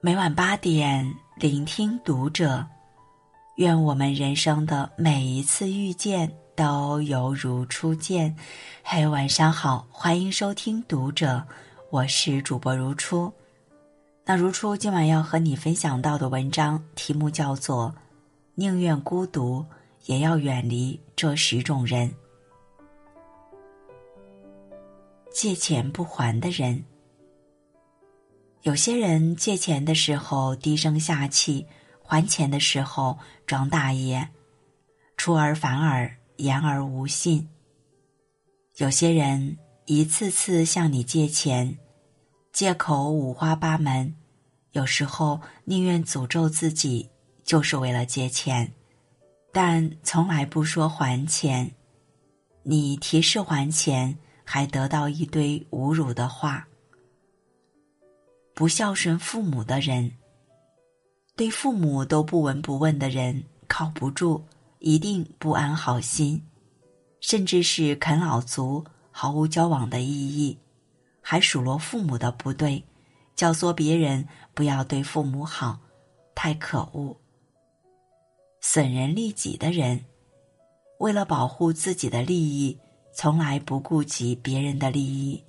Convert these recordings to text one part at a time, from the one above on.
每晚八点，聆听读者。愿我们人生的每一次遇见都犹如初见。嘿，晚上好，欢迎收听读者，我是主播如初。那如初今晚要和你分享到的文章题目叫做《宁愿孤独，也要远离这十种人》。借钱不还的人。有些人借钱的时候低声下气，还钱的时候装大爷，出尔反尔，言而无信。有些人一次次向你借钱，借口五花八门，有时候宁愿诅咒自己，就是为了借钱，但从来不说还钱。你提示还钱，还得到一堆侮辱的话。不孝顺父母的人，对父母都不闻不问的人，靠不住，一定不安好心，甚至是啃老族，毫无交往的意义，还数落父母的不对，教唆别人不要对父母好，太可恶。损人利己的人，为了保护自己的利益，从来不顾及别人的利益。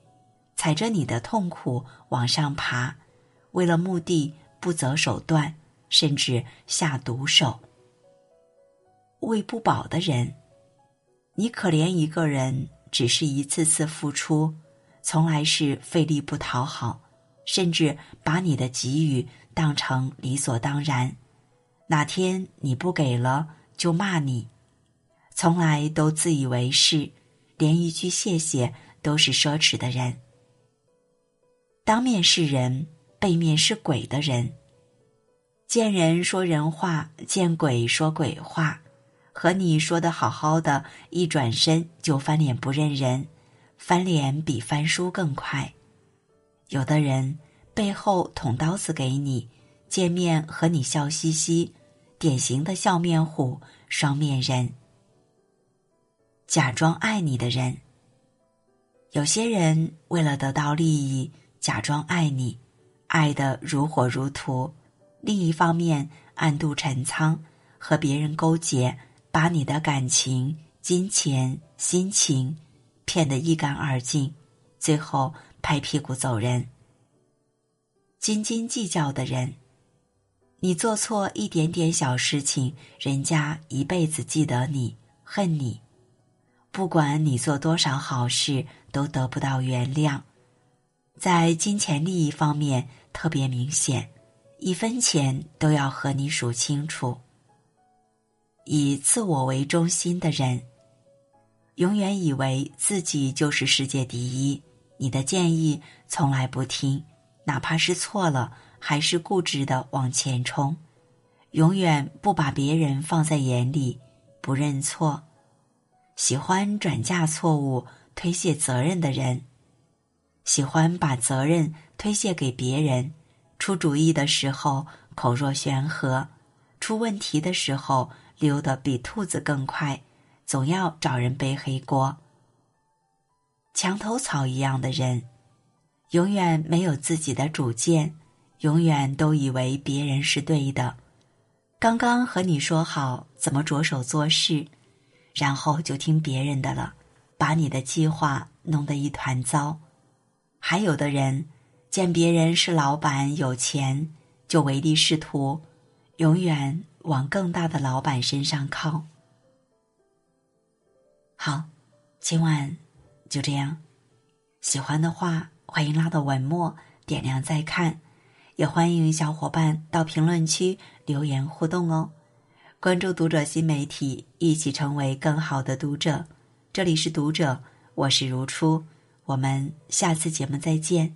踩着你的痛苦往上爬，为了目的不择手段，甚至下毒手。喂不饱的人，你可怜一个人，只是一次次付出，从来是费力不讨好，甚至把你的给予当成理所当然。哪天你不给了，就骂你，从来都自以为是，连一句谢谢都是奢侈的人。当面是人，背面是鬼的人。见人说人话，见鬼说鬼话。和你说的好好的，一转身就翻脸不认人，翻脸比翻书更快。有的人背后捅刀子给你，见面和你笑嘻嘻，典型的笑面虎、双面人。假装爱你的人，有些人为了得到利益。假装爱你，爱得如火如荼；另一方面，暗度陈仓，和别人勾结，把你的感情、金钱、心情骗得一干二净，最后拍屁股走人。斤斤计较的人，你做错一点点小事情，人家一辈子记得你，恨你；不管你做多少好事，都得不到原谅。在金钱利益方面特别明显，一分钱都要和你数清楚。以自我为中心的人，永远以为自己就是世界第一。你的建议从来不听，哪怕是错了，还是固执的往前冲，永远不把别人放在眼里，不认错，喜欢转嫁错误、推卸责任的人。喜欢把责任推卸给别人，出主意的时候口若悬河，出问题的时候溜得比兔子更快，总要找人背黑锅。墙头草一样的人，永远没有自己的主见，永远都以为别人是对的。刚刚和你说好怎么着手做事，然后就听别人的了，把你的计划弄得一团糟。还有的人，见别人是老板有钱，就唯利是图，永远往更大的老板身上靠。好，今晚就这样。喜欢的话，欢迎拉到文末点亮再看，也欢迎小伙伴到评论区留言互动哦。关注读者新媒体，一起成为更好的读者。这里是读者，我是如初。我们下次节目再见。